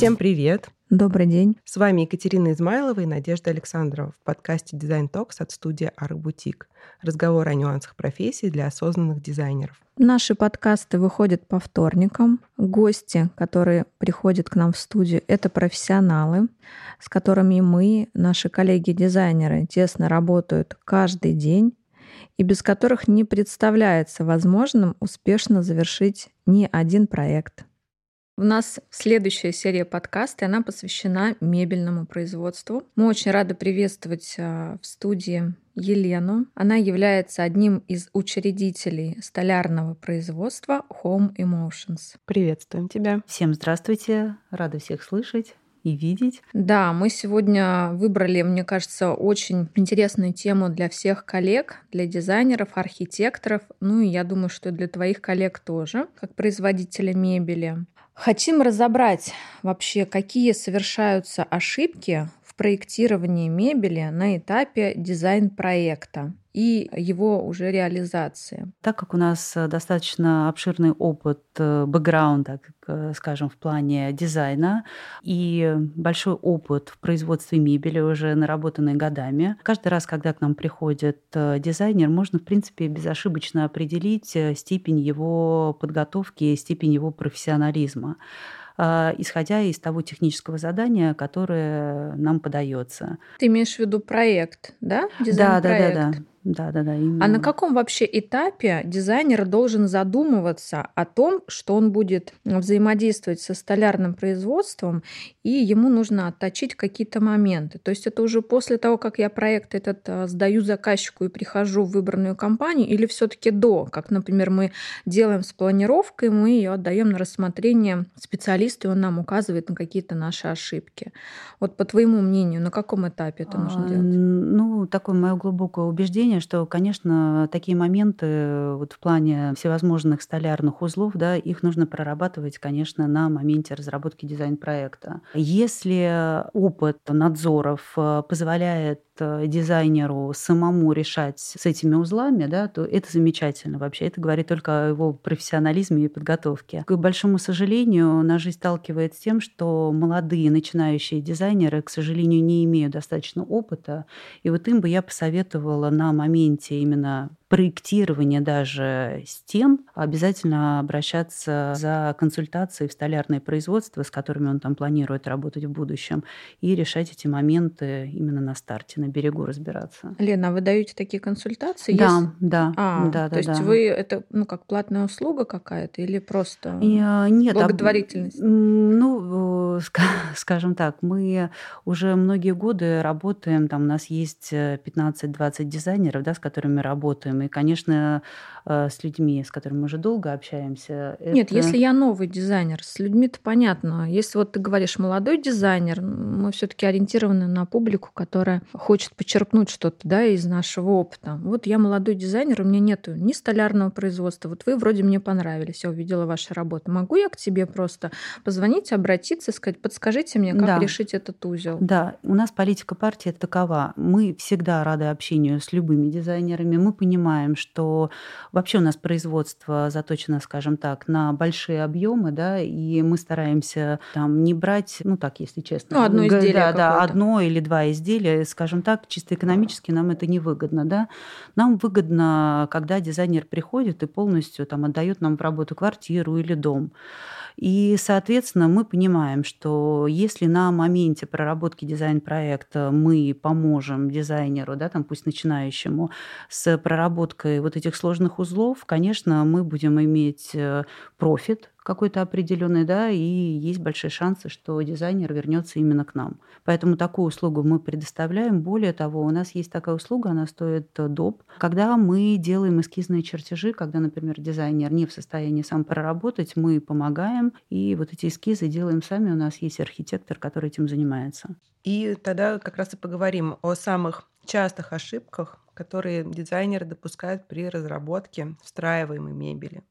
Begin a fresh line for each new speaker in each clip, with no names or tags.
Всем привет!
Добрый день.
С вами Екатерина Измайлова и Надежда Александрова в подкасте «Дизайн Токс» от студии «Арк Бутик». Разговор о нюансах профессии для осознанных дизайнеров.
Наши подкасты выходят по вторникам. Гости, которые приходят к нам в студию, это профессионалы, с которыми мы, наши коллеги-дизайнеры, тесно работают каждый день и без которых не представляется возможным успешно завершить ни один проект. У нас следующая серия подкаста, и она посвящена мебельному производству. Мы очень рады приветствовать а, в студии Елену. Она является одним из учредителей столярного производства Home Emotions.
Приветствуем тебя.
Всем здравствуйте, рада всех слышать и видеть.
Да, мы сегодня выбрали, мне кажется, очень интересную тему для всех коллег, для дизайнеров, архитекторов, ну и я думаю, что для твоих коллег тоже, как производителя мебели. Хотим разобрать вообще, какие совершаются ошибки в проектировании мебели на этапе дизайн-проекта и его уже реализации.
Так как у нас э, достаточно обширный опыт э, бэкграунда, э, скажем, в плане дизайна и большой опыт в производстве мебели, уже наработанный годами, каждый раз, когда к нам приходит дизайнер, можно, в принципе, безошибочно определить степень его подготовки, степень его профессионализма исходя из того технического задания, которое нам подается.
Ты имеешь в виду проект, да?
Дизайн да, да, да, да. Да, да, да.
Именно. А на каком вообще этапе дизайнер должен задумываться о том, что он будет взаимодействовать со столярным производством, и ему нужно отточить какие-то моменты? То есть это уже после того, как я проект этот а, сдаю заказчику и прихожу в выбранную компанию, или все-таки до, как, например, мы делаем с планировкой, мы ее отдаем на рассмотрение специалисту, и он нам указывает на какие-то наши ошибки. Вот по твоему мнению, на каком этапе это нужно
а,
делать?
Ну, такое мое глубокое убеждение ощущение, что, конечно, такие моменты вот в плане всевозможных столярных узлов, да, их нужно прорабатывать, конечно, на моменте разработки дизайн-проекта. Если опыт надзоров э, позволяет дизайнеру самому решать с этими узлами, да, то это замечательно вообще. Это говорит только о его профессионализме и подготовке. К большому сожалению, наша жизнь сталкивается с тем, что молодые начинающие дизайнеры, к сожалению, не имеют достаточно опыта. И вот им бы я посоветовала на моменте именно проектирования даже стен, обязательно обращаться за консультацией в столярное производство, с которыми он там планирует работать в будущем, и решать эти моменты именно на старте, на берегу разбираться.
Лена, а вы даете такие консультации?
Да, есть... да,
а,
да,
то
да.
есть
да.
вы это ну как платная услуга какая-то или просто
и, а, нет,
благотворительность?
Об... Ну, скажем так, мы уже многие годы работаем, там у нас есть 15-20 дизайнеров, да, с которыми работаем, и, конечно, с людьми, с которыми мы уже долго общаемся.
Нет, это... если я новый дизайнер, с людьми-то понятно. Если вот ты говоришь молодой дизайнер, мы все-таки ориентированы на публику, которая хочет почерпнуть что-то да, из нашего опыта. Вот я молодой дизайнер, у меня нет ни столярного производства. Вот вы вроде мне понравились, я увидела ваши работы. Могу я к тебе просто позвонить, обратиться, сказать, подскажите мне, как да. решить этот узел?
Да, у нас политика партии такова. Мы всегда рады общению с любыми дизайнерами. Мы понимаем, что вообще у нас производство заточено, скажем так, на большие объемы, да, и мы стараемся там не брать, ну так, если честно,
ну, одно изделие
да, да, одно или два изделия, скажем так, чисто экономически нам это не выгодно, да. Нам выгодно, когда дизайнер приходит и полностью там отдает нам в работу квартиру или дом. И, соответственно, мы понимаем, что если на моменте проработки дизайн-проекта мы поможем дизайнеру, да, там пусть начинающему, с проработкой вот этих сложных узлов, конечно, мы будем иметь э, профит какой-то определенный, да, и есть большие шансы, что дизайнер вернется именно к нам. Поэтому такую услугу мы предоставляем. Более того, у нас есть такая услуга, она стоит э, доп. Когда мы делаем эскизные чертежи, когда, например, дизайнер не в состоянии сам проработать, мы помогаем, и вот эти эскизы делаем сами. У нас есть архитектор, который этим занимается.
И тогда как раз и поговорим о самых частых ошибках, которые дизайнеры допускают при разработке встраиваемой мебели.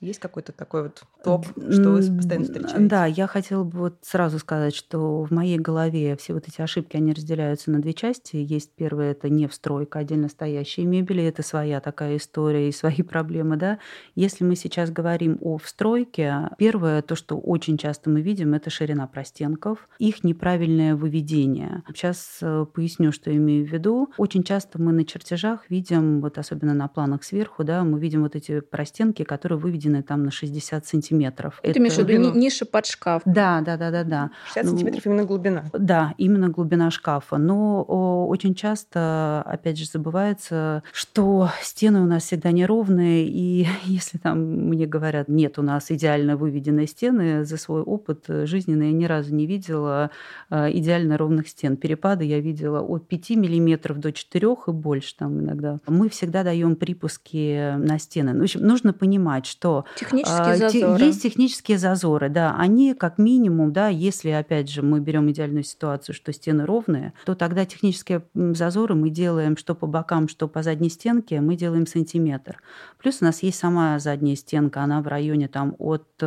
Есть какой-то такой вот топ, что вы постоянно встречаете?
Да, я хотела бы вот сразу сказать, что в моей голове все вот эти ошибки, они разделяются на две части. Есть первое, это не встройка, отдельно стоящие мебели, это своя такая история и свои проблемы, да. Если мы сейчас говорим о встройке, первое, то, что очень часто мы видим, это ширина простенков, их неправильное выведение. Сейчас э, поясню, что имею в виду. Очень часто мы на чертежах видим, вот особенно на планах сверху, да, мы видим вот эти простенки, которые выведены выведены там на 60 сантиметров.
Ты это... имеешь в виду ниша под шкаф?
Да, да, да, да, да.
60 ну, сантиметров именно глубина?
Да, именно глубина шкафа. Но о, очень часто, опять же, забывается, что стены у нас всегда неровные, и если там мне говорят, нет, у нас идеально выведенные стены, за свой опыт жизненный я ни разу не видела э, идеально ровных стен. Перепады я видела от 5 миллиметров до 4 и больше там иногда. Мы всегда даем припуски на стены. В общем, нужно понимать, что
Технические а, зазоры.
Есть технические зазоры, да. Они как минимум, да, если, опять же, мы берем идеальную ситуацию, что стены ровные, то тогда технические зазоры мы делаем что по бокам, что по задней стенке, мы делаем сантиметр. Плюс у нас есть сама задняя стенка, она в районе там от 6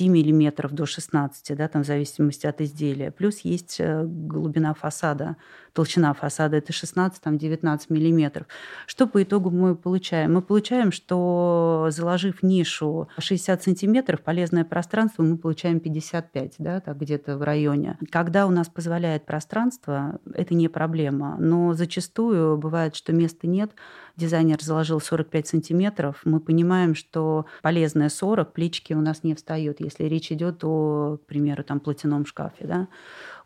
э, миллиметров до 16, да, там в зависимости от изделия. Плюс есть э, глубина фасада толщина фасада это 16-19 миллиметров. Что по итогу мы получаем? Мы получаем, что заложив нишу 60 сантиметров, полезное пространство мы получаем 55, да, так где-то в районе. Когда у нас позволяет пространство, это не проблема, но зачастую бывает, что места нет, дизайнер заложил 45 сантиметров, мы понимаем, что полезное 40, плечики у нас не встает, если речь идет о, к примеру, там, платяном шкафе. Да?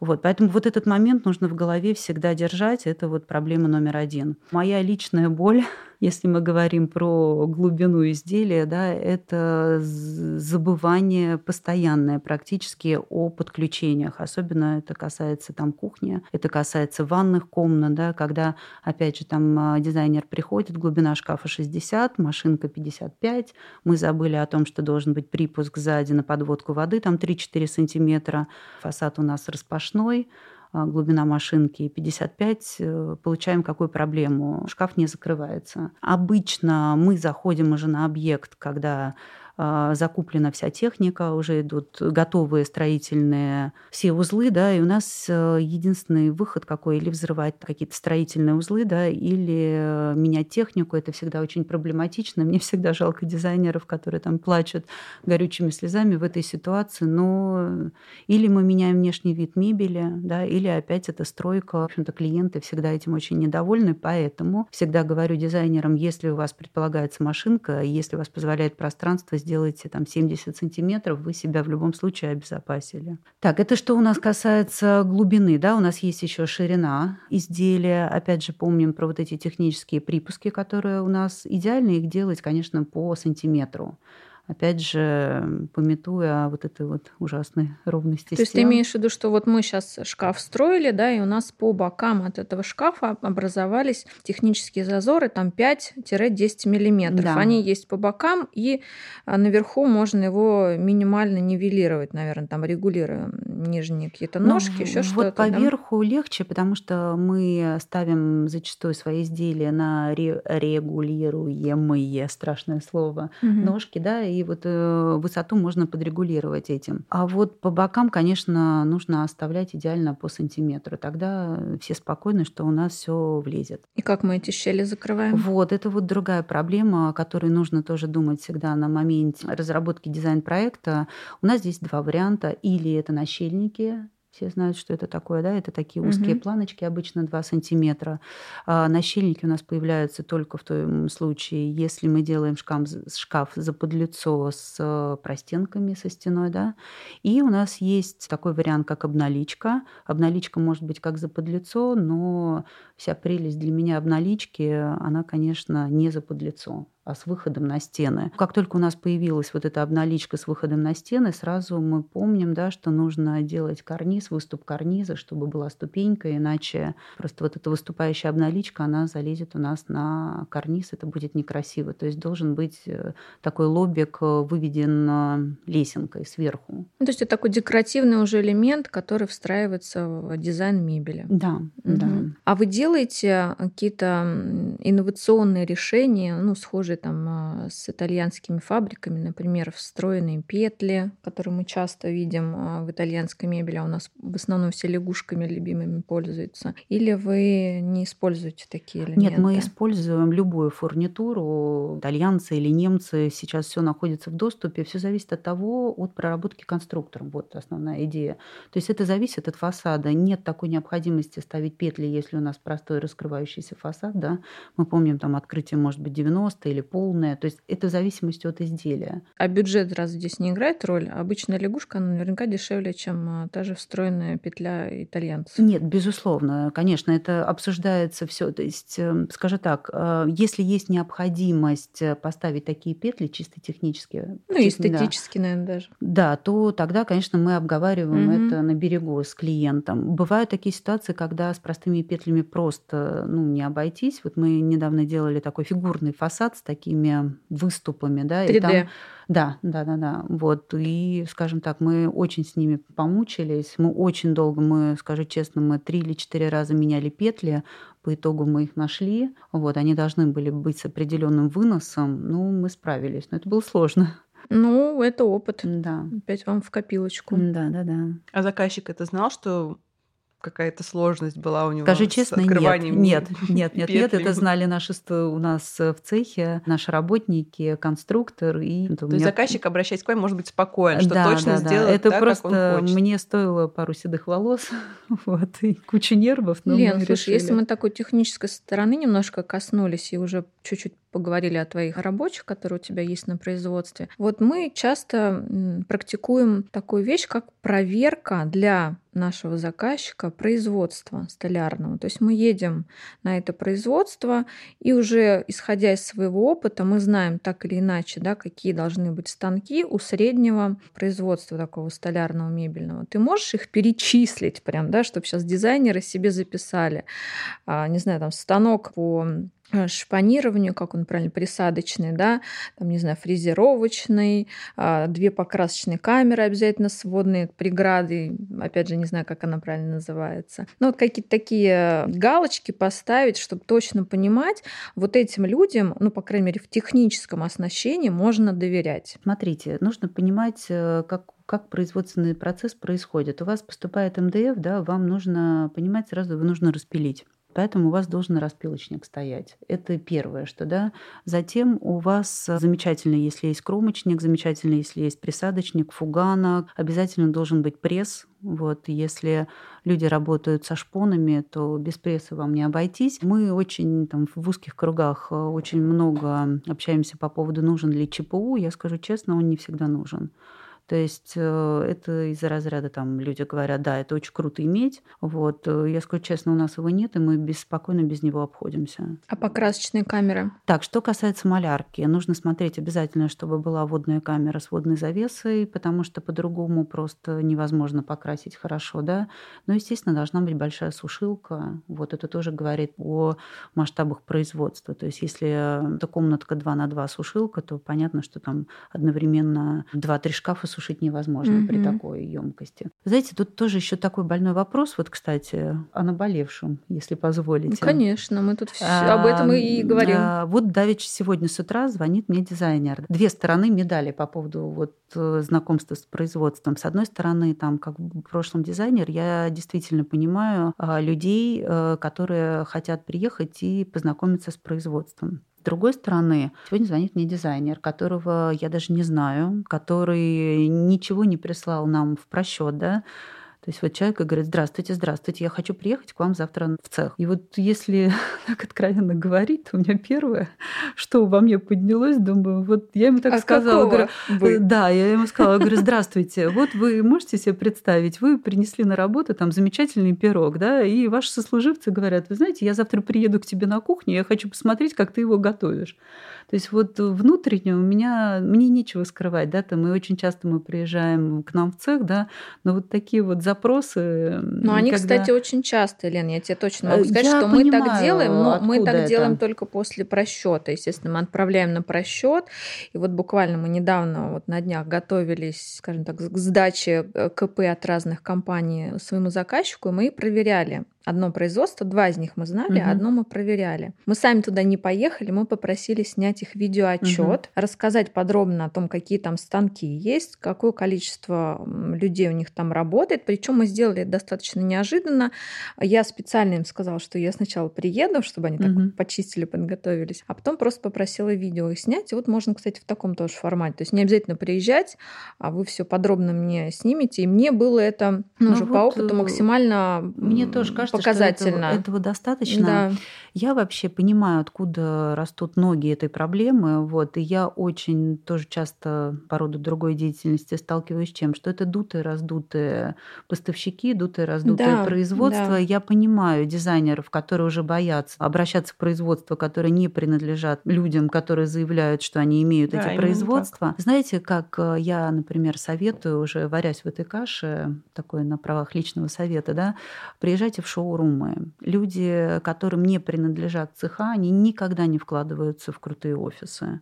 Вот, поэтому вот этот момент нужно в голове всегда держать. Это вот проблема номер один. Моя личная боль если мы говорим про глубину изделия, да, это забывание постоянное практически о подключениях. Особенно это касается там кухни, это касается ванных комнат, да, когда, опять же, там а, дизайнер приходит, глубина шкафа 60, машинка 55, мы забыли о том, что должен быть припуск сзади на подводку воды, там 3-4 сантиметра, фасад у нас распашной, а, глубина машинки 55, э, получаем какую проблему? Шкаф не закрывается. Обычно мы заходим уже на объект, когда закуплена вся техника, уже идут готовые строительные все узлы, да, и у нас э, единственный выход какой, или взрывать какие-то строительные узлы, да, или э, менять технику, это всегда очень проблематично. Мне всегда жалко дизайнеров, которые там плачут горючими слезами в этой ситуации, но или мы меняем внешний вид мебели, да, или опять это стройка. В общем-то, клиенты всегда этим очень недовольны, поэтому всегда говорю дизайнерам, если у вас предполагается машинка, если у вас позволяет пространство, сделаете там 70 сантиметров, вы себя в любом случае обезопасили. Так, это что у нас касается глубины, да, у нас есть еще ширина изделия. Опять же, помним про вот эти технические припуски, которые у нас идеально их делать, конечно, по сантиметру опять же, пометуя вот этой вот ужасной ровности
То есть ты имеешь в виду, что вот мы сейчас шкаф строили, да, и у нас по бокам от этого шкафа образовались технические зазоры, там 5-10 миллиметров. Да. Они есть по бокам, и а, наверху можно его минимально нивелировать, наверное, там регулируя нижние какие-то ну, ножки, ну, еще
вот
что-то.
Вот поверху да? легче, потому что мы ставим зачастую свои изделия на регулируемые, страшное слово, угу. ножки, да, и вот э, высоту можно подрегулировать этим. А вот по бокам, конечно, нужно оставлять идеально по сантиметру. Тогда все спокойны, что у нас все влезет.
И как мы эти щели закрываем?
Вот, это вот другая проблема, о которой нужно тоже думать всегда на моменте разработки дизайн-проекта. У нас здесь два варианта. Или это нащельники, все знают, что это такое, да? Это такие узкие угу. планочки, обычно 2 сантиметра. А нащильники у нас появляются только в том случае, если мы делаем шкаф, шкаф за подлицо с простенками, со стеной, да? И у нас есть такой вариант, как обналичка. Обналичка может быть как за подлицо, но вся прелесть для меня обналички, она, конечно, не за подлицо а с выходом на стены. Как только у нас появилась вот эта обналичка с выходом на стены, сразу мы помним, да, что нужно делать карниз, выступ карниза, чтобы была ступенька, иначе просто вот эта выступающая обналичка, она залезет у нас на карниз, это будет некрасиво. То есть должен быть э, такой лобик э, выведен э, лесенкой сверху.
Ну, то есть это такой декоративный уже элемент, который встраивается в дизайн мебели.
Да, угу. да.
А вы делаете какие-то инновационные решения, ну, схожие там а, с итальянскими фабриками, например, встроенные петли, которые мы часто видим а, в итальянской мебели, а у нас в основном все лягушками любимыми пользуются? Или вы не используете такие элементы?
Нет, мы используем любую фурнитуру, итальянцы или немцы, сейчас все находится в доступе, все зависит от того, от проработки конструктором, вот основная идея. То есть это зависит от фасада, нет такой необходимости ставить петли, если у нас простой раскрывающийся фасад, да, мы помним там открытие может быть 90 или полное, то есть это в зависимости от изделия.
А бюджет раз здесь не играет роль? Обычная лягушка, она наверняка дешевле, чем а, та же встроенная петля итальянцев.
Нет, безусловно, конечно, это обсуждается все. То есть, эм, скажу так, э, если есть необходимость э, поставить такие петли чисто технически,
ну эстетически, да, наверное, даже,
да, то тогда, конечно, мы обговариваем угу. это на берегу с клиентом. Бывают такие ситуации, когда с простыми петлями просто ну, не обойтись. Вот мы недавно делали такой фигурный фасад с такими выступами, да,
3D.
и там да, да, да, да. Вот. И, скажем так, мы очень с ними помучились. Мы очень долго, мы, скажу честно, мы три или четыре раза меняли петли. По итогу мы их нашли. Вот. Они должны были быть с определенным выносом. Ну, мы справились. Но это было сложно.
Ну, это опыт.
Да.
Опять вам в копилочку.
Да, да, да.
А заказчик это знал, что какая-то сложность была у него
Скажи честно,
с открыванием
нет, нет, нет, нет, это знали наши у нас в цехе, наши работники, конструктор. И,
То меня... есть заказчик, обращаясь к вам, может быть спокоен, что да, точно да, сделает да.
Это
так,
просто
как он хочет.
мне стоило пару седых волос вот, и кучу нервов. Но
Лен,
мы
слушай,
решили.
если мы такой технической стороны немножко коснулись и уже чуть-чуть поговорили о твоих рабочих, которые у тебя есть на производстве. Вот мы часто практикуем такую вещь, как проверка для нашего заказчика производства столярного. То есть мы едем на это производство, и уже исходя из своего опыта, мы знаем так или иначе, да, какие должны быть станки у среднего производства такого столярного мебельного. Ты можешь их перечислить прям, да, чтобы сейчас дизайнеры себе записали. А, не знаю, там станок по шпанированию, как он правильно, присадочный, да, там, не знаю, фрезеровочный, а, две покрасочные камеры обязательно сводные преграды, опять же, не знаю, как она правильно называется. Ну, вот какие-то такие галочки поставить, чтобы точно понимать, вот этим людям, ну, по крайней мере, в техническом оснащении можно доверять.
Смотрите, нужно понимать, э, как как производственный процесс происходит. У вас поступает МДФ, да, вам нужно понимать сразу, его нужно распилить. Поэтому у вас должен распилочник стоять. Это первое, что да. Затем у вас замечательно, если есть кромочник, замечательно, если есть присадочник, фуганок. Обязательно должен быть пресс. Вот, если люди работают со шпонами, то без пресса вам не обойтись. Мы очень там, в узких кругах э, очень много общаемся по поводу, нужен ли ЧПУ. Я скажу честно, он не всегда нужен. То есть э, это из-за разряда там люди говорят, да, это очень круто иметь. Вот. Э, я скажу честно, у нас его нет, и мы беспокойно без него обходимся.
А покрасочные камеры?
Так, что касается малярки, нужно смотреть обязательно, чтобы была водная камера с водной завесой, потому что по-другому просто невозможно покрасить хорошо, да. Но, естественно, должна быть большая сушилка. Вот это тоже говорит о масштабах производства. То есть если это комнатка 2 на 2 сушилка, то понятно, что там одновременно 2-3 шкафа сушилка осушить невозможно угу. при такой емкости. Знаете, тут тоже еще такой больной вопрос, вот, кстати, о наболевшем, если позволите.
Ну, конечно, мы тут все а, об этом и говорим. А,
вот Давич сегодня с утра звонит мне дизайнер. Две стороны медали по поводу вот э, знакомства с производством. С одной стороны, там, как в прошлом дизайнер, я действительно понимаю а, людей, а, которые хотят приехать и познакомиться с производством. С другой стороны, сегодня звонит мне дизайнер, которого я даже не знаю, который ничего не прислал нам в просчет, да, то есть вот человек говорит, здравствуйте, здравствуйте, я хочу приехать к вам завтра в цех. И вот если так откровенно говорить, то у меня первое, что во мне поднялось, думаю, вот я ему так а сказала, говорю, вы? да, я ему сказала, говорю, здравствуйте, вот вы можете себе представить, вы принесли на работу там замечательный пирог, да, и ваши сослуживцы говорят, вы знаете, я завтра приеду к тебе на кухню, я хочу посмотреть, как ты его готовишь. То есть вот внутренне у меня, мне нечего скрывать, да, там, и очень часто мы приезжаем к нам в цех, да, но вот такие вот запросы.
Ну, они, когда... кстати, очень часто, Лен, я тебе точно могу сказать, я что мы так делаем, но мы так это? делаем только после просчета. Естественно, мы отправляем на просчет. И вот буквально мы недавно, вот на днях, готовились, скажем так, к сдаче э, КП от разных компаний своему заказчику, и мы проверяли одно производство, два из них мы знали, угу. одно мы проверяли. Мы сами туда не поехали, мы попросили снять их видеоотчет, угу. рассказать подробно о том, какие там станки есть, какое количество людей у них там работает. Причем мы сделали это достаточно неожиданно. Я специально им сказала, что я сначала приеду, чтобы они так угу. почистили, подготовились, а потом просто попросила видео их снять. И вот можно, кстати, в таком тоже формате. То есть не обязательно приезжать, а вы все подробно мне снимете. И мне было это ну, уже вот по опыту э, максимально
мне тоже кажется, показательно. Этого, этого достаточно. Да. Я вообще понимаю, откуда растут ноги этой проблемы. Вот, и я очень тоже часто по роду другой деятельности сталкиваюсь с чем? Что это дутые, раздутые поставщики, дутые, раздутые да, производства. Да. Я понимаю дизайнеров, которые уже боятся обращаться к производству, которые не принадлежат людям, которые заявляют, что они имеют да, эти производства. Так. Знаете, как э, я, например, советую, уже варясь в этой каше, такой на правах личного совета, да, приезжайте в шоурумы. Люди, которым не принадлежат цеха, они никогда не вкладываются в крутые офисы.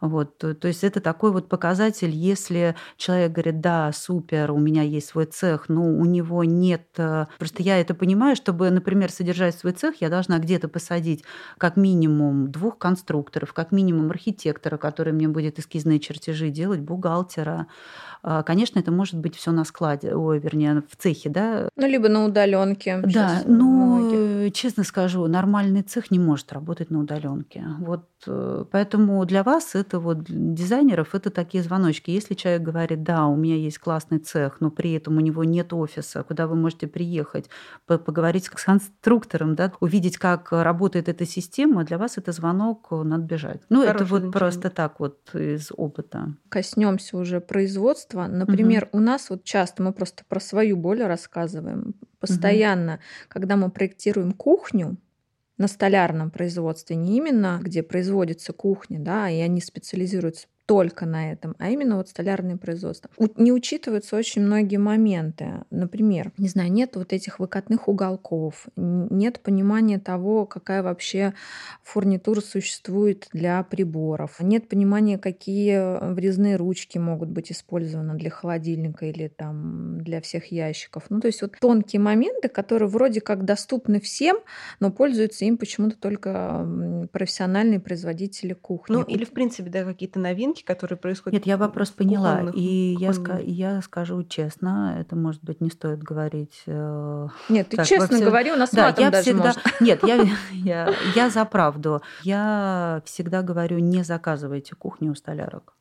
Вот, то, то есть это такой вот показатель, если человек говорит, да, супер, у меня есть свой цех, но у него нет... Э, просто я это понимаю, чтобы, например, содержать свой цех, я должна где-то посадить как минимум двух конструкторов, как минимум архитектора, который мне будет эскизные чертежи делать, бухгалтера, а, конечно, это может быть все на складе, ой, вернее, в цехе, да.
Ну, либо на удаленке.
Да, ну, честно скажу, нормальный цех не может работать на удаленке. Вот э, поэтому для вас это вот дизайнеров это такие звоночки. Если человек говорит, да, у меня есть классный цех, но при этом у него нет офиса, куда вы можете приехать, поговорить с конструктором, да, увидеть, как работает эта система, для вас это звонок, надо бежать. Ну, Хороший это вот начало. просто так вот из опыта.
Коснемся уже производства. Например, угу. у нас вот часто мы просто про свою боль рассказываем. Постоянно, угу. когда мы проектируем кухню, на столярном производстве, не именно где производится кухня, да, и они специализируются только на этом, а именно вот столярное производство. Не учитываются очень многие моменты. Например, не знаю, нет вот этих выкатных уголков, нет понимания того, какая вообще фурнитура существует для приборов, нет понимания, какие врезные ручки могут быть использованы для холодильника или там для всех ящиков. Ну, то есть вот тонкие моменты, которые вроде как доступны всем, но пользуются им почему-то только профессиональные производители кухни.
Ну, или, в принципе, да, какие-то новинки, новинки, которые происходят.
Нет, я вопрос поняла. Кухонных, и я, ска- я скажу честно, это, может быть, не стоит говорить. Э,
Нет, ты честно всех... говори, у нас да, я даже всегда... можно.
Нет, я, я, я за правду. Я всегда говорю, не заказывайте кухню у столярок.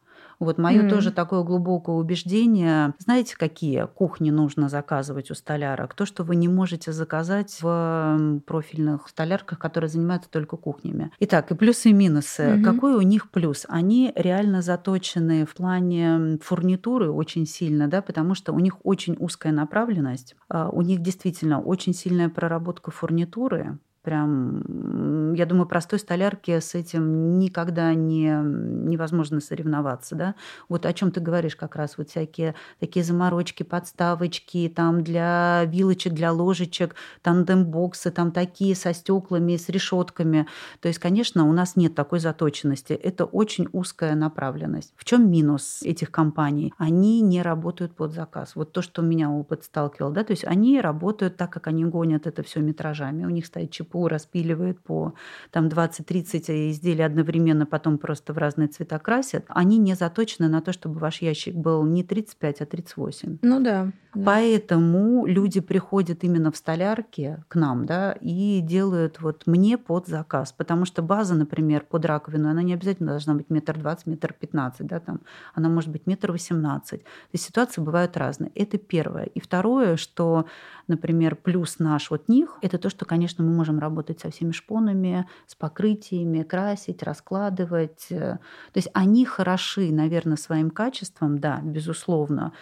Вот мое mm. тоже такое глубокое убеждение. Знаете, какие кухни нужно заказывать у столярок? То, что вы не можете заказать в профильных столярках, которые занимаются только кухнями. Итак, и плюсы и минусы. Mm-hmm. Какой у них плюс? Они реально заточены в плане фурнитуры очень сильно, да, потому что у них очень узкая направленность. А, у них действительно очень сильная проработка фурнитуры прям, я думаю, простой столярке с этим никогда не, невозможно соревноваться, да. Вот о чем ты говоришь как раз, вот всякие такие заморочки, подставочки, там для вилочек, для ложечек, тандем-боксы, там такие со стеклами, с решетками. То есть, конечно, у нас нет такой заточенности. Это очень узкая направленность. В чем минус этих компаний? Они не работают под заказ. Вот то, что меня опыт сталкивал, да, то есть они работают так, как они гонят это все метражами. У них стоит ЧП ЧПУ распиливают по там 20-30 изделий одновременно, потом просто в разные цвета красят, они не заточены на то, чтобы ваш ящик был не 35, а 38.
Ну да.
да. Поэтому люди приходят именно в столярки к нам, да, и делают вот мне под заказ, потому что база, например, под раковину, она не обязательно должна быть метр двадцать, метр пятнадцать, да, там, она может быть метр восемнадцать. То есть ситуации бывают разные. Это первое. И второе, что, например, плюс наш вот них, это то, что, конечно, мы можем работать со всеми шпонами, с покрытиями, красить, раскладывать. То есть они хороши, наверное, своим качеством, да, безусловно,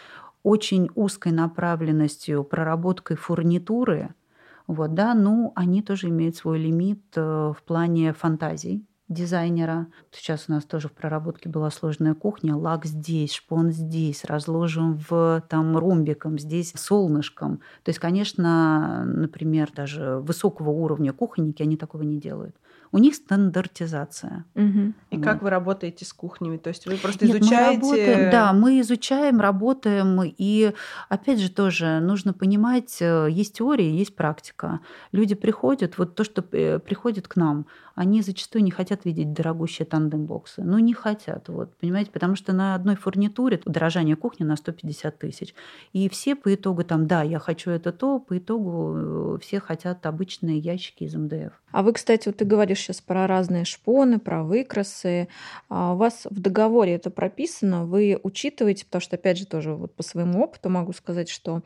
очень узкой направленностью, проработкой фурнитуры, вот, да, ну, они тоже имеют свой лимит э, в плане фантазий, дизайнера. Сейчас у нас тоже в проработке была сложная кухня. Лак здесь, шпон здесь, разложим в там ромбиком, здесь солнышком. То есть, конечно, например, даже высокого уровня кухонники, они такого не делают. У них стандартизация.
Угу. И вот. как вы работаете с кухнями? То есть вы просто Нет, изучаете...
Мы работаем, да, мы изучаем, работаем. И опять же тоже нужно понимать, э, есть теория, есть практика. Люди приходят, вот то, что э, приходит к нам, они зачастую не хотят видеть дорогущие тандем-боксы. Ну, не хотят, вот, понимаете, потому что на одной фурнитуре дорожание кухни на 150 тысяч. И все по итогу там, да, я хочу это то, по итогу э, все хотят обычные ящики из МДФ.
А вы, кстати, вот ты говоришь сейчас про разные шпоны, про выкрасы. А у вас в договоре это прописано, вы учитываете, потому что, опять же, тоже вот по своему опыту могу сказать, что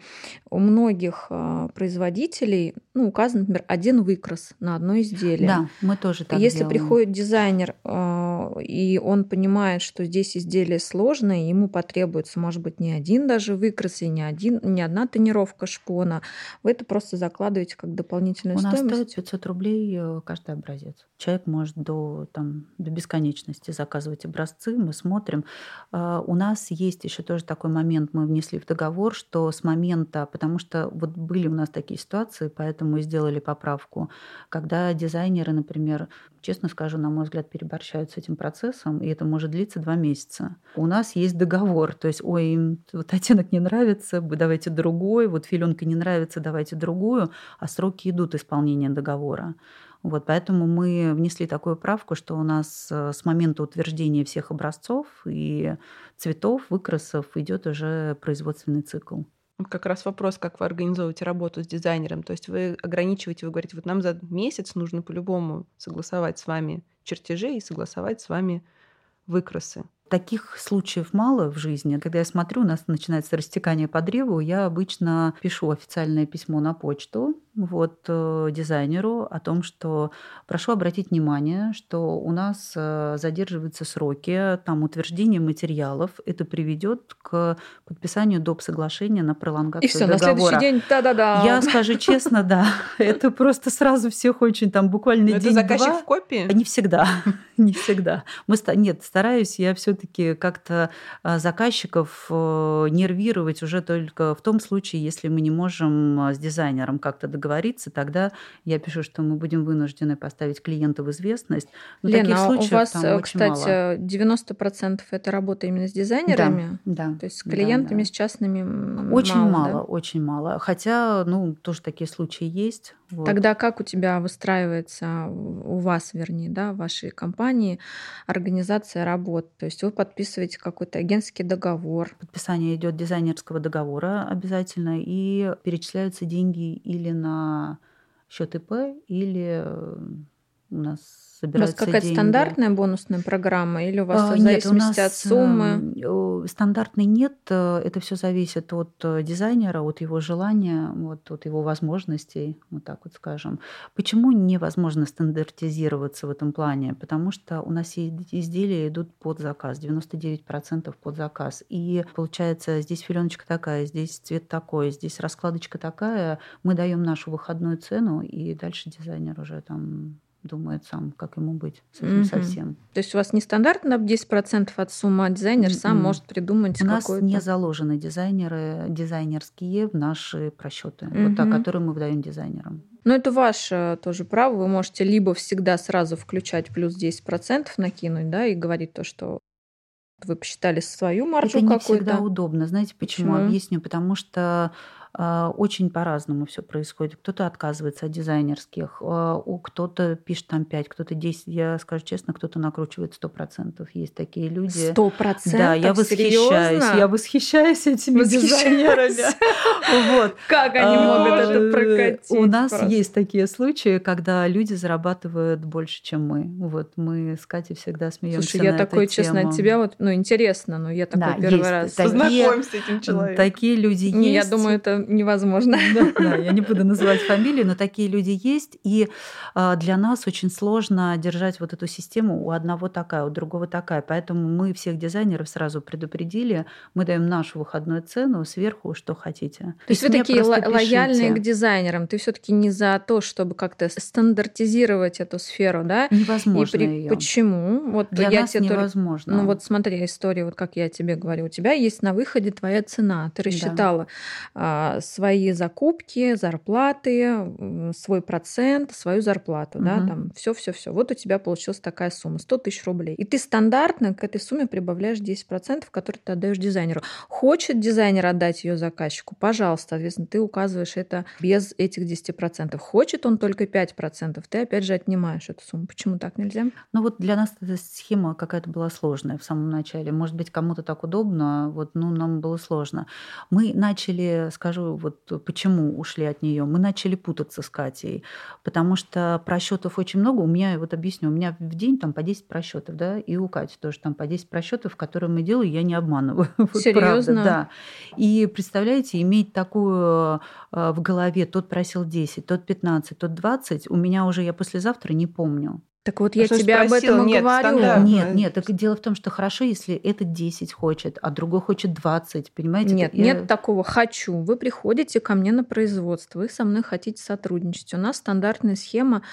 у многих а, производителей ну, указан, например, один выкрас на одно изделие.
Да, мы тоже так
Если
делаем.
приходит дизайнер, а, и он понимает, что здесь изделие сложное, ему потребуется, может быть, не один даже выкрас и не, один, не одна тонировка шпона, вы это просто закладываете как дополнительную
у
стоимость.
У нас стоит 500 рублей Э, каждый образец. Человек может до, там, до бесконечности заказывать образцы, мы смотрим. А, у нас есть еще тоже такой момент, мы внесли в договор, что с момента, потому что вот были у нас такие ситуации, поэтому мы сделали поправку, когда дизайнеры, например, честно скажу, на мой взгляд, переборщают с этим процессом, и это может длиться два месяца. У нас есть договор, то есть, ой, им вот оттенок не нравится, давайте другой, вот филенка не нравится, давайте другую, а сроки идут исполнения договора. Вот, поэтому мы внесли такую правку, что у нас э, с момента утверждения всех образцов и цветов, выкрасов идет уже производственный цикл.
Как раз вопрос, как вы организовываете работу с дизайнером. То есть вы ограничиваете, вы говорите, вот нам за месяц нужно по-любому согласовать с вами чертежи и согласовать с вами выкрасы.
Таких случаев мало в жизни. Когда я смотрю, у нас начинается растекание по древу, я обычно пишу официальное письмо на почту вот, э, дизайнеру о том, что прошу обратить внимание, что у нас э, задерживаются сроки, там утверждение материалов, это приведет к подписанию доп. соглашения на пролонгацию
И все,
договора.
на следующий день, да-да-да.
Я скажу честно, да, это просто сразу всех очень там буквально день-два.
Это заказчик в копии?
Не всегда, не всегда. Мы, нет, стараюсь я все-таки как-то а, заказчиков э, нервировать уже только в том случае, если мы не можем а, с дизайнером как-то договориться договориться, тогда я пишу, что мы будем вынуждены поставить клиента в известность.
Но Лена, таких случаев у вас, там кстати, мало. 90% это работа именно с дизайнерами?
Да. да
То есть с клиентами, да, да. с частными
Очень
мало,
мало,
да?
очень мало. Хотя, ну, тоже такие случаи есть.
Вот. Тогда как у тебя выстраивается, у вас, вернее, да, в вашей компании организация работ? То есть вы подписываете какой-то агентский договор?
Подписание идет дизайнерского договора обязательно, и перечисляются деньги или на счет ИП, или э, у нас собираются
У вас какая-то
деньги.
стандартная бонусная программа или у вас а, в зависимости нет, от суммы?
Э, стандартной нет. Э, это все зависит от э, дизайнера, от его желания, вот, от его возможностей, вот так вот скажем. Почему невозможно стандартизироваться в этом плане? Потому что у нас изделия идут под заказ, 99% под заказ. И получается, здесь филеночка такая, здесь цвет такой, здесь раскладочка такая. Мы даем нашу выходную цену, и дальше дизайнер уже там думает сам, как ему быть с этим mm-hmm. совсем.
То есть у вас не стандартно 10% от суммы, а дизайнер mm-hmm. сам может придумать
У нас не заложены дизайнеры, дизайнерские в наши просчеты, mm-hmm. вот та, которые мы выдаем дизайнерам.
Но это ваше тоже право. Вы можете либо всегда сразу включать плюс 10% накинуть, да, и говорить то, что вы посчитали свою маржу
какую-то.
Это не
всегда удобно. Знаете почему? почему? Объясню. Потому что очень по-разному все происходит. Кто-то отказывается от дизайнерских, а, кто-то пишет там 5, кто-то 10. Я скажу честно, кто-то накручивает 100%. Есть такие люди.
100%?
Да, я восхищаюсь. Серьезно? Я восхищаюсь этими дизайнерами.
Вот. Как они могут это прокатить?
У нас есть такие случаи, когда люди зарабатывают больше, чем мы. Вот мы с Катей всегда смеемся
Слушай, я такой, честно, от тебя вот, ну, интересно, но я такой первый раз.
Познакомься с этим человеком.
Такие люди есть.
Я думаю, это невозможно.
Да, да, я не буду называть фамилии, но такие люди есть. И а, для нас очень сложно держать вот эту систему у одного такая, у другого такая. Поэтому мы всех дизайнеров сразу предупредили. Мы даем нашу выходную цену, сверху что хотите. То,
есть вы такие лояльные к дизайнерам. Ты все-таки не за то, чтобы как-то стандартизировать эту сферу, да?
Невозможно. И
при... Почему? Вот
для я нас тебе невозможно.
Тоже... Ну вот смотри, история, вот как я тебе говорю, у тебя есть на выходе твоя цена. Ты рассчитала да а, свои закупки, зарплаты, свой процент, свою зарплату, угу. да, там все, все, все. Вот у тебя получилась такая сумма, 100 тысяч рублей. И ты стандартно к этой сумме прибавляешь 10%, которые ты отдаешь дизайнеру. Хочет дизайнер отдать ее заказчику, пожалуйста, соответственно, ты указываешь это без этих 10%. Хочет он только 5%, ты опять же отнимаешь эту сумму. Почему так нельзя?
Ну вот для нас эта схема какая-то была сложная в самом начале. Может быть, кому-то так удобно, вот, ну, нам было сложно. Мы начали, скажу, вот почему ушли от нее. Мы начали путаться с Катей, потому что просчетов очень много. У меня, вот объясню, у меня в день там по 10 просчетов, да, и у Кати тоже там по 10 просчетов, которые мы делаем, я не обманываю.
Серьезно?
да. И представляете, иметь такую э, в голове, тот просил 10, тот 15, тот 20, у меня уже, я послезавтра не помню.
Так вот, я тебе об этом
нет,
говорю.
Стандартно.
Нет, нет, так дело в том, что хорошо, если этот 10 хочет, а другой хочет 20, понимаете?
Нет, я... нет такого «хочу». Вы приходите ко мне на производство, вы со мной хотите сотрудничать. У нас стандартная схема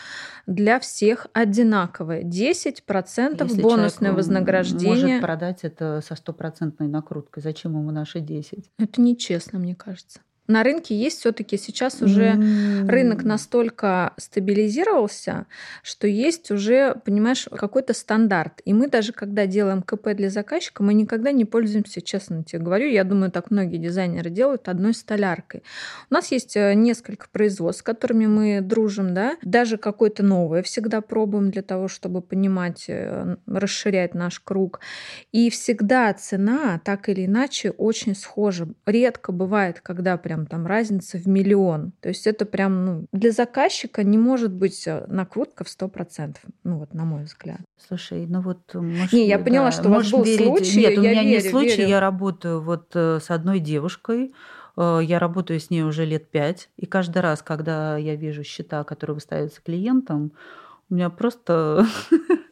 для всех одинаковая. 10% если бонусное вознаграждение.
может продать это со стопроцентной накруткой. Зачем ему наши 10?
Это нечестно, мне кажется на рынке есть все-таки сейчас уже mm. рынок настолько стабилизировался, что есть уже, понимаешь, какой-то стандарт. И мы даже, когда делаем КП для заказчика, мы никогда не пользуемся, честно тебе говорю, я думаю, так многие дизайнеры делают, одной столяркой. У нас есть э, несколько производств, с которыми мы дружим, да, даже какое-то новое всегда пробуем для того, чтобы понимать, э, расширять наш круг. И всегда цена так или иначе очень схожа. Редко бывает, когда прям прям там разница в миллион. То есть это прям, ну, для заказчика не может быть э, накрутка в 100%, ну вот на мой взгляд.
Слушай, ну вот... Э, может,
не, я поняла, да, что у вас был верить. случай.
Нет, у меня
верю,
не случай,
верю.
я работаю вот э, с одной девушкой, я работаю с ней уже лет пять, и каждый раз, когда я вижу счета, которые выставляются клиентам, у меня просто...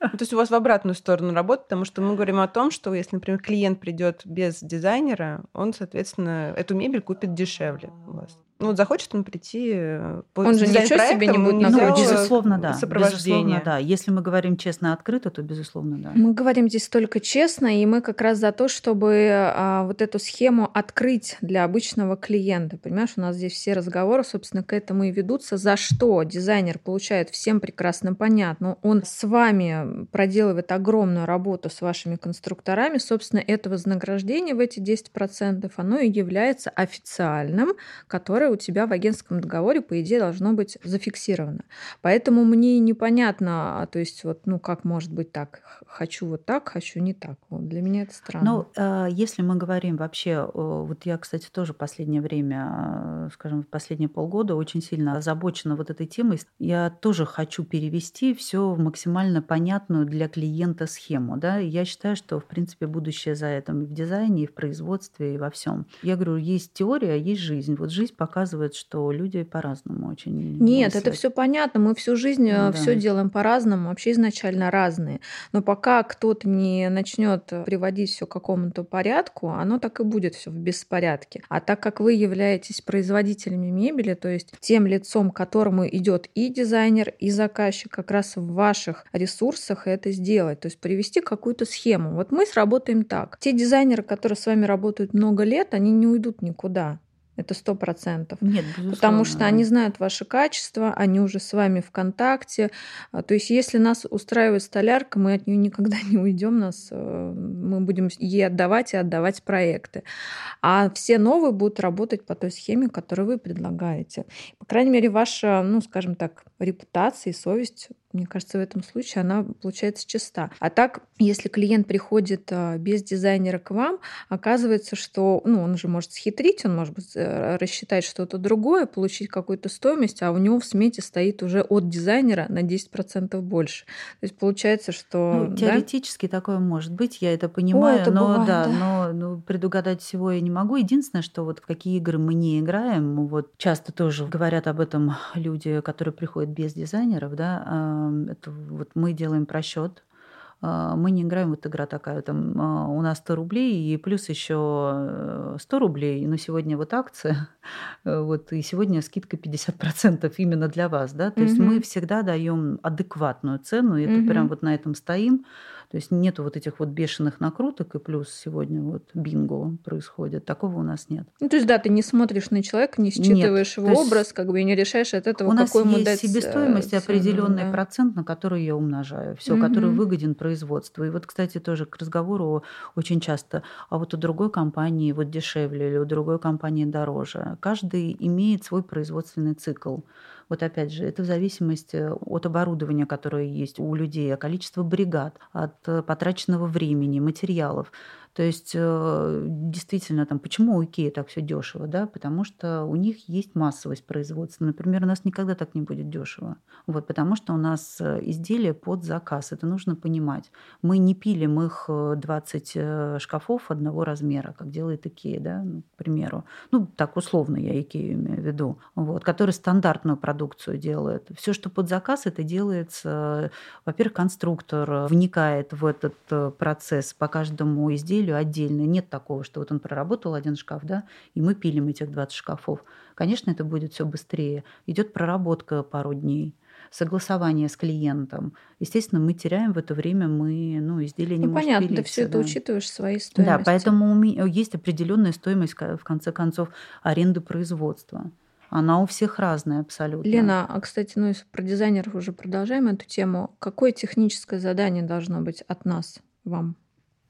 То есть у вас в обратную сторону работает, потому что мы говорим о том, что если, например, клиент придет без дизайнера, он, соответственно, эту мебель купит дешевле у вас. Ну, вот захочет он прийти
э, по Он же ничего себе не будет
ну, безусловно, да. Безусловно, да. Если мы говорим честно и открыто, то безусловно, да.
Мы говорим здесь только честно, и мы как раз за то, чтобы а, вот эту схему открыть для обычного клиента. Понимаешь, у нас здесь все разговоры, собственно, к этому и ведутся. За что дизайнер получает, всем прекрасно понятно. Он с вами проделывает огромную работу с вашими конструкторами. Собственно, это вознаграждение в эти 10%, оно и является официальным, которое у тебя в агентском договоре, по идее, должно быть зафиксировано. Поэтому мне непонятно, а, то есть вот, ну, как может быть так? Хочу вот так, хочу не так. Вот для меня это странно.
Ну, а, если мы говорим вообще, вот я, кстати, тоже последнее время, а, скажем, последние полгода очень сильно озабочена вот этой темой. Я тоже хочу перевести все в максимально понятную для клиента схему. Да? я считаю, что, в принципе, будущее за этим и в дизайне, и в производстве, и во всем. Я говорю, есть теория, есть жизнь. Вот жизнь пока показывает, что люди по-разному очень.
Нет, мыслят. это все понятно. Мы всю жизнь э, ну, все делаем по-разному, вообще изначально разные. Но пока кто-то не начнет приводить все к какому-то порядку, оно так и будет все в беспорядке. А так как вы являетесь производителями мебели, то есть тем лицом, к которому идет и дизайнер, и заказчик, как раз в ваших ресурсах это сделать, то есть привести какую-то схему. Вот мы сработаем так. Те дизайнеры, которые с вами работают много лет, они не уйдут никуда. Это сто процентов.
Нет, безусловно.
Потому что они знают ваше качество, они уже с вами в контакте. А, то есть, если нас устраивает столярка, мы от нее никогда не уйдем, нас, э, мы будем ей отдавать и отдавать проекты. А все новые будут работать по той схеме, которую вы предлагаете. По крайней мере, ваша, ну, скажем так, репутация и совесть мне кажется, в этом случае она получается чиста. А так, если клиент приходит а, без дизайнера к вам, оказывается, что ну, он же может схитрить, он может э, рассчитать что-то другое, получить какую-то стоимость, а у него в смете стоит уже от дизайнера на 10% больше. То есть получается, что...
Ну, теоретически да? такое может быть, я это понимаю, О, это но, бывает, да, да. но ну, предугадать всего я не могу. Единственное, что вот в какие игры мы не играем, вот часто тоже говорят об этом люди, которые приходят без дизайнеров, да, а, это вот мы делаем просчет, а, мы не играем, вот игра такая, там а, у нас 100 рублей и плюс еще 100 э, рублей, но сегодня вот акция, вот, и сегодня скидка 50% именно для вас, да, то mm-hmm. есть мы всегда даем адекватную цену, и mm-hmm. это прям вот на этом стоим, То есть нету вот этих вот бешеных накруток, и плюс сегодня вот бинго происходит. Такого у нас нет.
Ну, то есть, да, ты не смотришь на человека, не считываешь нет, его образ, как бы и не решаешь от этого,
у нас
какой ему дать
себестоимость определенный да. процент, на который я умножаю. Все, угу. который выгоден производству. И вот, кстати, тоже к разговору очень часто, а вот у другой компании вот дешевле или у другой компании дороже. Каждый имеет свой производственный цикл. Вот опять же, это в зависимости от оборудования, которое есть у людей, от количества бригад, от э, потраченного времени, материалов. То есть э, действительно, там, почему у Икеи так все дешево, да? Потому что у них есть массовость производства. Например, у нас никогда так не будет дешево. Вот, потому что у нас э, изделия под заказ. Это нужно понимать. Мы не пилим их 20 э, шкафов одного размера, как делает Икея, да, ну, к примеру. Ну, так условно я Икею имею в виду. Вот, который стандартную продукцию делает. Все, что под заказ, это делается, во-первых, конструктор вникает в этот процесс по каждому изделию, изделию отдельно. Нет такого, что вот он проработал один шкаф, да, и мы пилим этих 20 шкафов. Конечно, это будет все быстрее. Идет проработка пару дней согласование с клиентом. Естественно, мы теряем в это время, мы ну, изделие не ну,
может понятно,
пилиться,
ты все
да.
это учитываешь в своей стоимости.
Да, поэтому у меня есть определенная стоимость, в конце концов, аренды производства. Она у всех разная абсолютно.
Лена, а кстати, ну про дизайнеров уже продолжаем эту тему. Какое техническое задание должно быть от нас вам?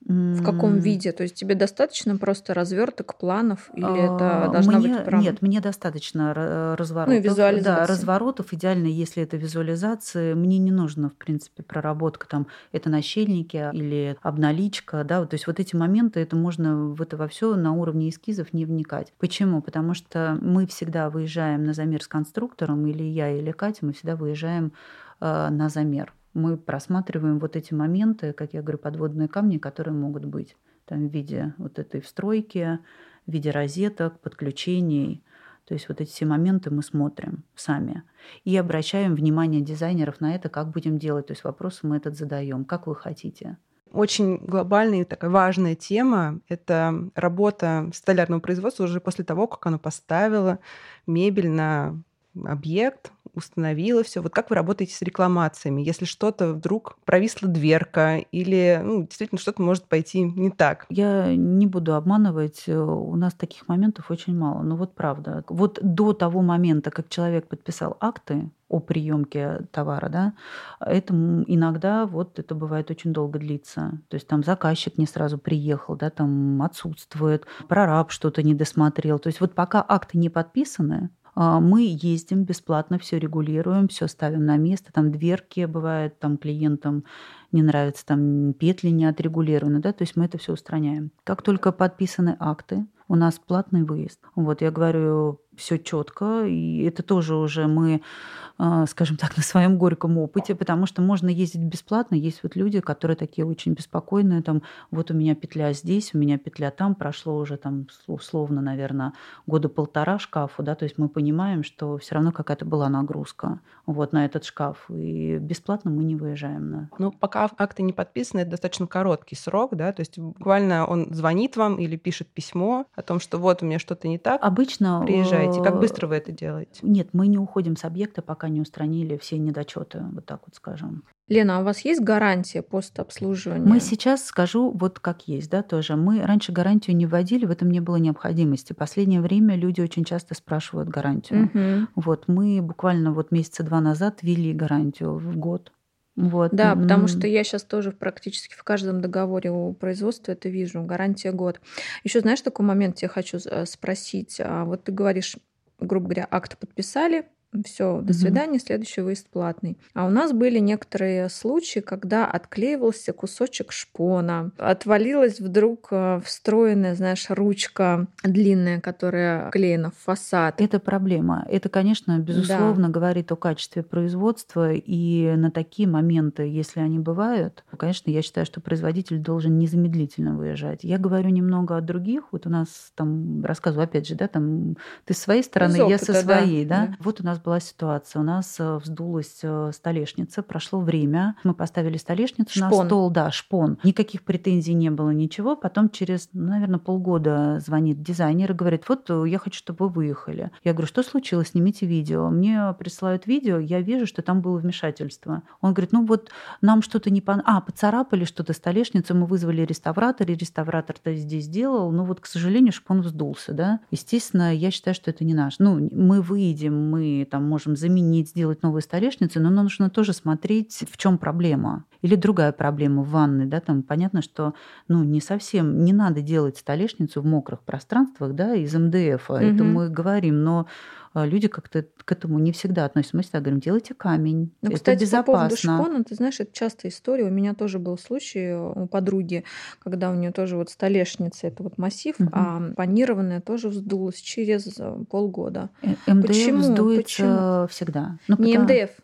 В каком виде? То есть тебе достаточно просто разверток планов или это а, должна
мне,
быть прям...
Нет, мне достаточно разворотов.
Ну и визуализации.
Да, разворотов. Идеально, если это визуализация. Мне не нужно, в принципе, проработка там, это нащельники или обналичка. Да? То есть вот эти моменты, это можно в это во все на уровне эскизов не вникать. Почему? Потому что мы всегда выезжаем на замер с конструктором, или я, или Катя, мы всегда выезжаем э, на замер мы просматриваем вот эти моменты, как я говорю, подводные камни, которые могут быть там в виде вот этой встройки, в виде розеток, подключений. То есть вот эти все моменты мы смотрим сами и обращаем внимание дизайнеров на это, как будем делать. То есть вопрос мы этот задаем, как вы хотите.
Очень глобальная и такая важная тема — это работа столярного производства уже после того, как оно поставило мебель на объект, установила все. Вот как вы работаете с рекламациями? Если что-то вдруг провисла дверка или ну, действительно что-то может пойти не так?
Я не буду обманывать, э, у нас таких моментов очень мало. Но вот правда. Вот до того момента, как человек подписал акты, о приемке товара, да, это иногда вот это бывает очень долго длится. То есть там заказчик не сразу приехал, да, там отсутствует, прораб что-то не досмотрел. То есть вот пока акты не подписаны, мы ездим бесплатно, все регулируем, все ставим на место. Там дверки бывают, там клиентам не нравится, там петли не отрегулированы, да, то есть мы это все устраняем. Как только подписаны акты, у нас платный выезд. Вот я говорю, все четко, и это тоже уже мы, а, скажем так, на своем горьком опыте, потому что можно ездить бесплатно. Есть вот люди, которые такие очень беспокойные, там, вот у меня петля здесь, у меня петля там, прошло уже там условно, наверное, года полтора шкафу, да, то есть мы понимаем, что все равно какая-то была нагрузка вот на этот шкаф, и бесплатно мы не выезжаем. Да.
Ну, пока акты не подписаны, это достаточно короткий срок, да, то есть буквально он звонит вам или пишет письмо о том, что вот у меня что-то не так.
Обычно
приезжайте делаете? Как быстро вы это делаете?
Нет, мы не уходим с объекта, пока не устранили все недочеты, вот так вот скажем.
Лена, а у вас есть гарантия постобслуживания?
Мы сейчас скажу вот как есть, да, тоже. Мы раньше гарантию не вводили, в этом не было необходимости. Последнее время люди очень часто спрашивают гарантию. Угу. Вот мы буквально вот месяца два назад ввели гарантию в год. Вот.
Да, потому что я сейчас тоже практически в каждом договоре о производстве это вижу. Гарантия год. Еще знаешь, такой момент я хочу э, спросить. А вот ты говоришь, грубо говоря, акт подписали, все, до свидания, угу. следующий выезд платный. А у нас были некоторые случаи, когда отклеивался кусочек шпона, отвалилась вдруг э, встроенная, знаешь, ручка длинная, которая клеена в фасад.
Это проблема. Это, конечно, безусловно, да. говорит о качестве производства, и на такие моменты, если они бывают, конечно, я считаю, что производитель должен незамедлительно выезжать. Я говорю немного о других. Вот у нас там рассказываю, опять же, да, там ты с своей стороны, Из я со своей, да. да. Вот у нас была ситуация. У нас э, вздулась э, столешница, прошло время, мы поставили столешницу шпон. на стол, да, шпон. Никаких претензий не было, ничего. Потом через, ну, наверное, полгода звонит дизайнер и говорит, вот я хочу, чтобы вы выехали. Я говорю, что случилось? Снимите видео. Мне присылают видео, я вижу, что там было вмешательство. Он говорит, ну вот нам что-то не понравилось. А, поцарапали что-то столешницу, мы вызвали реставратора, и реставратор-то здесь сделал. Ну вот, к сожалению, шпон вздулся, да. Естественно, я считаю, что это не наш. Ну, мы выйдем, мы там можем заменить, сделать новые столешницы, но нужно тоже смотреть, в чем проблема. Или другая проблема в ванной, да, там понятно, что ну, не совсем, не надо делать столешницу в мокрых пространствах, да, из МДФ, угу. это мы говорим, но люди как-то к этому не всегда относятся. Мы всегда говорим, делайте камень. Ну, это кстати, безопасно. по
поводу шпона, ты знаешь, это частая история. У меня тоже был случай у подруги, когда у нее тоже вот столешница, это вот массив, угу. а панированная тоже вздулась через э, полгода.
Э, МДФ Почему? вздуется Почему? всегда.
Ну, не потому... МДФ.
Э,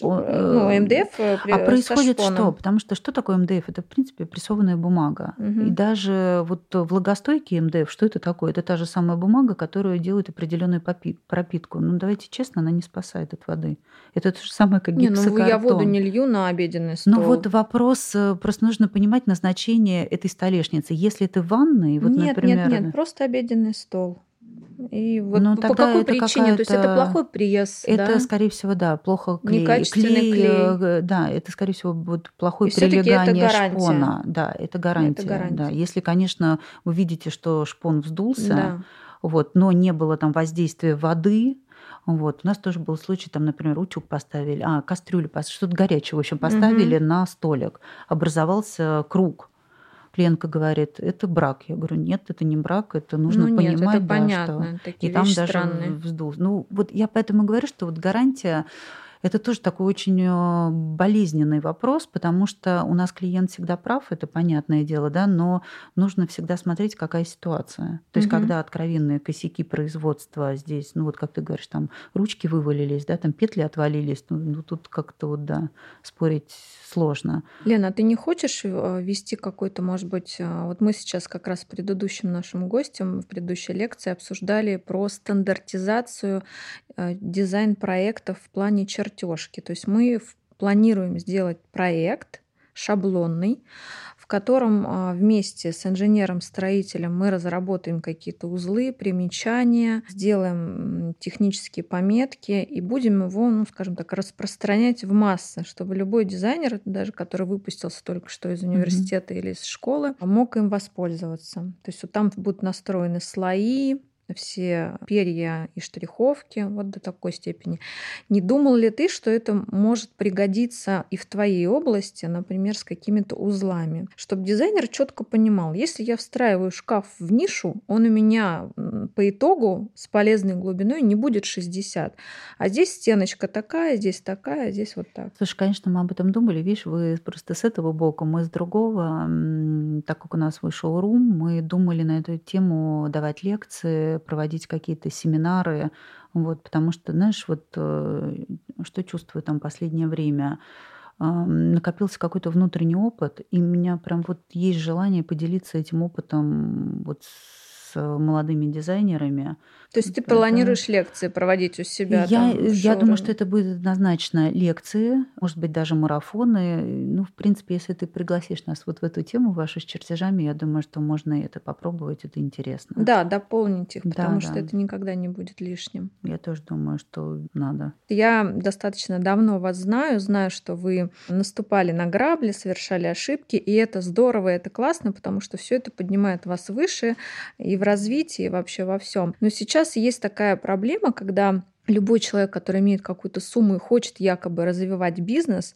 ну, МДФ э, А происходит что? Потому что что такое МДФ? Это, в принципе, прессованная бумага. Угу. И даже вот влагостойкий МДФ, что это такое? Это та же самая бумага, которая делает определенную пропитку. Ну, давайте честно, она не спасает от воды. Это то же самое, как гипсокартон. Не, ну
я воду не лью на обеденный стол.
Ну вот вопрос, э, просто нужно понимать назначение этой столешницы. Если это ванной, вот,
нет,
например...
Нет, нет, просто обеденный стол. И вот Но по какой причине? То есть это плохой пресс,
Это,
да?
скорее всего, да, плохо клей. Некачественный клей, клей. Э, да, это, скорее всего, будет плохое и прилегание это шпона. Да, это гарантия. Это гарантия. Да. Если, конечно, вы видите, что шпон вздулся, да. вот, но не было там воздействия воды, вот. У нас тоже был случай, там, например, утюг поставили, а, кастрюлю, что-то горячее, в общем, поставили угу. на столик. Образовался круг клиентка говорит, это брак. Я говорю, нет, это не брак, это нужно ну, нет, понимать, это да, понятно. что... Такие и там даже странные. вздул. Ну, вот я поэтому говорю, что вот гарантия это тоже такой очень э, болезненный вопрос, потому что у нас клиент всегда прав, это понятное дело, да, но нужно всегда смотреть, какая ситуация. То есть, угу. когда откровенные косяки производства здесь, ну вот как ты говоришь, там ручки вывалились, да, там петли отвалились, ну, ну тут как-то вот, да, спорить сложно.
Лена, а ты не хочешь э, вести какой-то, может быть, э, вот мы сейчас как раз с предыдущим нашим гостем в предыдущей лекции обсуждали про стандартизацию дизайн-проектов в плане чертежа чертежки. То есть мы планируем сделать проект шаблонный, в котором а, вместе с инженером-строителем мы разработаем какие-то узлы, примечания, сделаем технические пометки и будем его, ну, скажем так, распространять в массы, чтобы любой дизайнер, даже который выпустился только что из университета mm-hmm. или из школы, мог им воспользоваться. То есть вот там будут настроены слои, все перья и штриховки, вот до такой степени. Не думал ли ты, что это может пригодиться и в твоей области, например, с какими-то узлами? Чтобы дизайнер четко понимал, если я встраиваю шкаф в нишу, он у меня по итогу с полезной глубиной не будет 60. А здесь стеночка такая, здесь такая, здесь вот так.
Слушай, конечно, мы об этом думали. Видишь, вы просто с этого бока, мы с другого. Так как у нас вышел рум, мы думали на эту тему давать лекции, проводить какие-то семинары, вот, потому что, знаешь, вот э, что чувствую там последнее время, накопился какой-то внутренний опыт, и у меня прям вот есть желание поделиться этим опытом вот с молодыми дизайнерами,
то есть ты планируешь лекции проводить у себя?
Я, там, я думаю, что это будет однозначно лекции, может быть, даже марафоны. Ну, в принципе, если ты пригласишь нас вот в эту тему, вашу с чертежами, я думаю, что можно это попробовать, это интересно.
Да, дополнить их, потому да, что да. это никогда не будет лишним.
Я тоже думаю, что надо.
Я достаточно давно вас знаю, знаю, что вы наступали на грабли, совершали ошибки, и это здорово, это классно, потому что все это поднимает вас выше и в развитии, и вообще во всем. Но сейчас есть такая проблема, когда любой человек, который имеет какую-то сумму и хочет якобы развивать бизнес,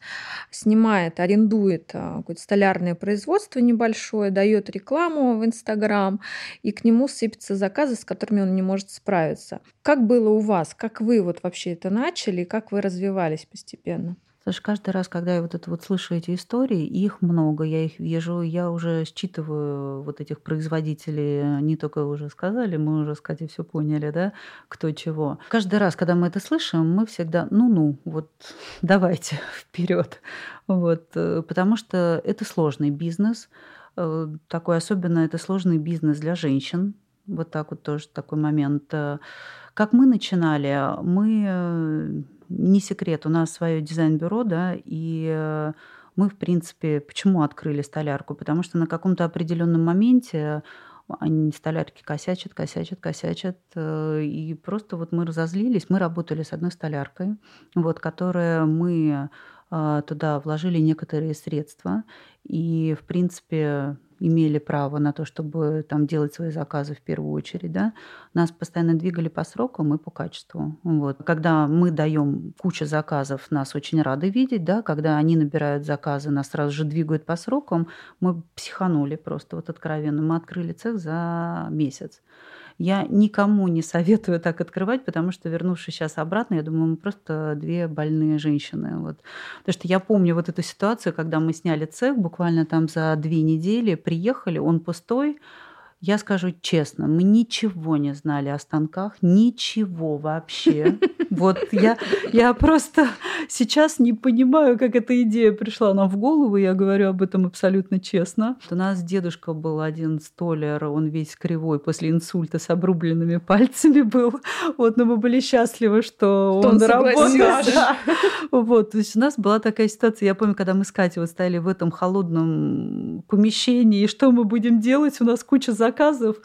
снимает, арендует а, какое-то столярное производство небольшое, дает рекламу в Инстаграм, и к нему сыпятся заказы, с которыми он не может справиться. Как было у вас? Как вы вот вообще это начали? Как вы развивались постепенно?
Слушай, каждый раз, когда я вот это вот слышу эти истории, их много, я их вижу, я уже считываю вот этих производителей, не только уже сказали, мы уже, кстати, все поняли, да, кто чего. Каждый раз, когда мы это слышим, мы всегда, ну-ну, вот давайте вперед, вот, э, потому что это сложный бизнес, э, такой особенно это сложный бизнес для женщин, Вот так вот тоже такой момент. Как мы начинали, мы не секрет, у нас свое дизайн-бюро, да, и мы, в принципе, почему открыли столярку? Потому что на каком-то определенном моменте они столярки косячат, косячат, косячат. Э, и просто вот мы разозлились. Мы работали с одной столяркой, вот, которая мы э, туда вложили некоторые средства. И, в принципе, имели право на то, чтобы там делать свои заказы в первую очередь, да, нас постоянно двигали по срокам и по качеству. Вот. Когда мы даем кучу заказов, нас очень рады видеть, да, когда они набирают заказы, нас сразу же двигают по срокам, мы психанули просто вот откровенно. Мы открыли цех за месяц. Я никому не советую так открывать, потому что, вернувшись сейчас обратно, я думаю, мы просто две больные женщины. Вот. Потому что я помню вот эту ситуацию, когда мы сняли цех буквально там за две недели, приехали, он пустой, я скажу честно, мы ничего не знали о станках, ничего вообще. Вот я, я просто сейчас не понимаю, как эта идея пришла нам в голову. Я говорю об этом абсолютно честно. У нас дедушка был один столяр, он весь кривой после инсульта с обрубленными пальцами был. Вот, но мы были счастливы, что, что он, он работал. Да. Вот, то есть у нас была такая ситуация. Я помню, когда мы с Катей вот стояли в этом холодном помещении, и что мы будем делать? У нас куча заказов.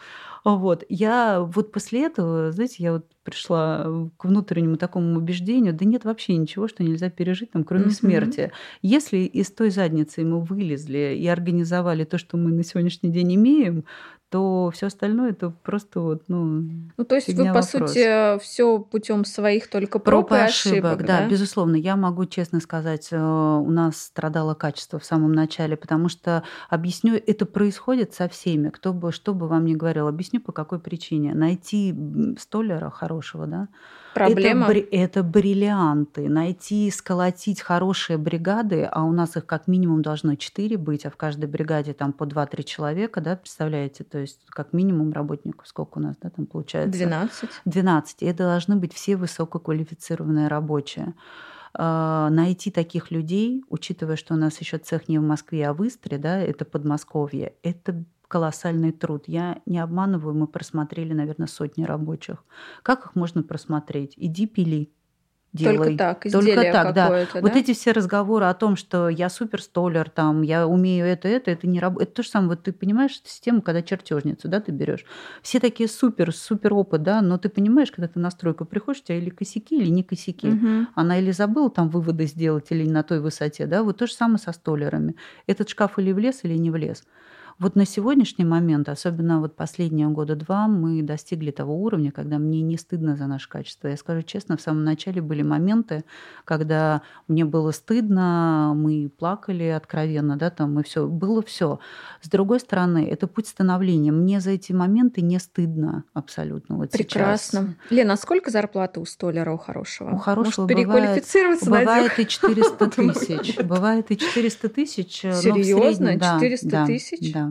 Вот. Я вот после этого, знаете, я вот пришла к внутреннему такому убеждению, да нет вообще ничего, что нельзя пережить, там, кроме mm-hmm. смерти. Если из той задницы мы вылезли и организовали то, что мы на сегодняшний день имеем, то все остальное это просто вот, ну.
Ну, то есть вы, по вопрос. сути, все путем своих только проб, проб и ошибок. ошибок
да? да, безусловно. Я могу честно сказать, э, у нас страдало качество в самом начале, потому что, объясню, это происходит со всеми, кто бы, что бы вам ни говорил. Объясню, по какой причине. Найти столяра хорошего, да,
Проблема.
Это, это бриллианты. Найти, сколотить хорошие бригады, а у нас их как минимум должно 4 быть, а в каждой бригаде там по 2-3 человека, да, представляете? То есть как минимум работников сколько у нас, да, там получается?
12.
12. И это должны быть все высококвалифицированные рабочие а, найти таких людей, учитывая, что у нас еще цех не в Москве, а в Истре, да, это Подмосковье, это колоссальный труд. Я не обманываю, мы просмотрели, наверное, сотни рабочих. Как их можно просмотреть? Иди пили. Делай.
Только так, Только так, да. да.
Вот эти все разговоры о том, что я супер столер, там, я умею это, это, это не работает. Это то же самое, вот ты понимаешь систему, когда чертежницу, да, ты берешь. Все такие супер, супер опыт, да, но ты понимаешь, когда ты на стройку приходишь, у тебя или косяки, или не косяки. Угу. Она или забыла там выводы сделать, или на той высоте, да, вот то же самое со столерами. Этот шкаф или влез, или не влез. Вот на сегодняшний момент, особенно вот последние года два, мы достигли того уровня, когда мне не стыдно за наше качество. Я скажу честно, в самом начале были моменты, когда мне было стыдно, мы плакали откровенно, да, там и все, было все. С другой стороны, это путь становления. Мне за эти моменты не стыдно абсолютно. Вот
Прекрасно. Сейчас. Лена, а сколько зарплата у столяра у хорошего?
У хорошего Может, переквалифицироваться бывает, бывает и 400 тысяч. Бывает и 400 тысяч.
Серьезно? 400 тысяч?
Да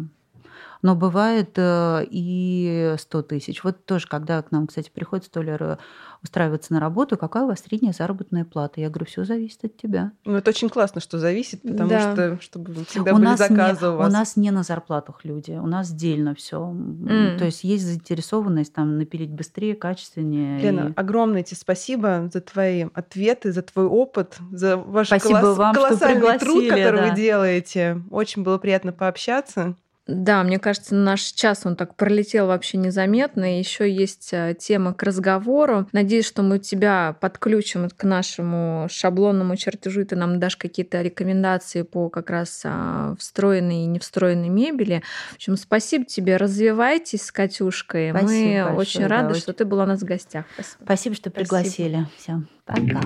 но бывает э, и 100 тысяч. Вот тоже, когда к нам, кстати, приходит столяр э, устраиваться на работу, какая у вас средняя заработная плата? Я говорю, все зависит от тебя.
Ну, это очень классно, что зависит, потому да. что чтобы всегда у были заказы
не,
у вас.
У нас не на зарплатах люди, у нас отдельно все. Mm. То есть есть заинтересованность там напилить быстрее, качественнее.
Лена, и... огромное тебе спасибо за твои ответы, за твой опыт, за ваш
спасибо
колосс...
вам,
колоссальный
что
труд, который
да.
вы делаете. Очень было приятно пообщаться.
Да, мне кажется, наш час он так пролетел вообще незаметно. Еще есть э, тема к разговору. Надеюсь, что мы тебя подключим к нашему шаблонному чертежу, и ты нам дашь какие-то рекомендации по как раз а, встроенной и не встроенной мебели. В общем, спасибо тебе. Развивайтесь с Катюшкой.
Спасибо
мы
большое,
очень рады,
да,
что ты была у нас в гостях.
Спасибо, спасибо что пригласили. Все, пока.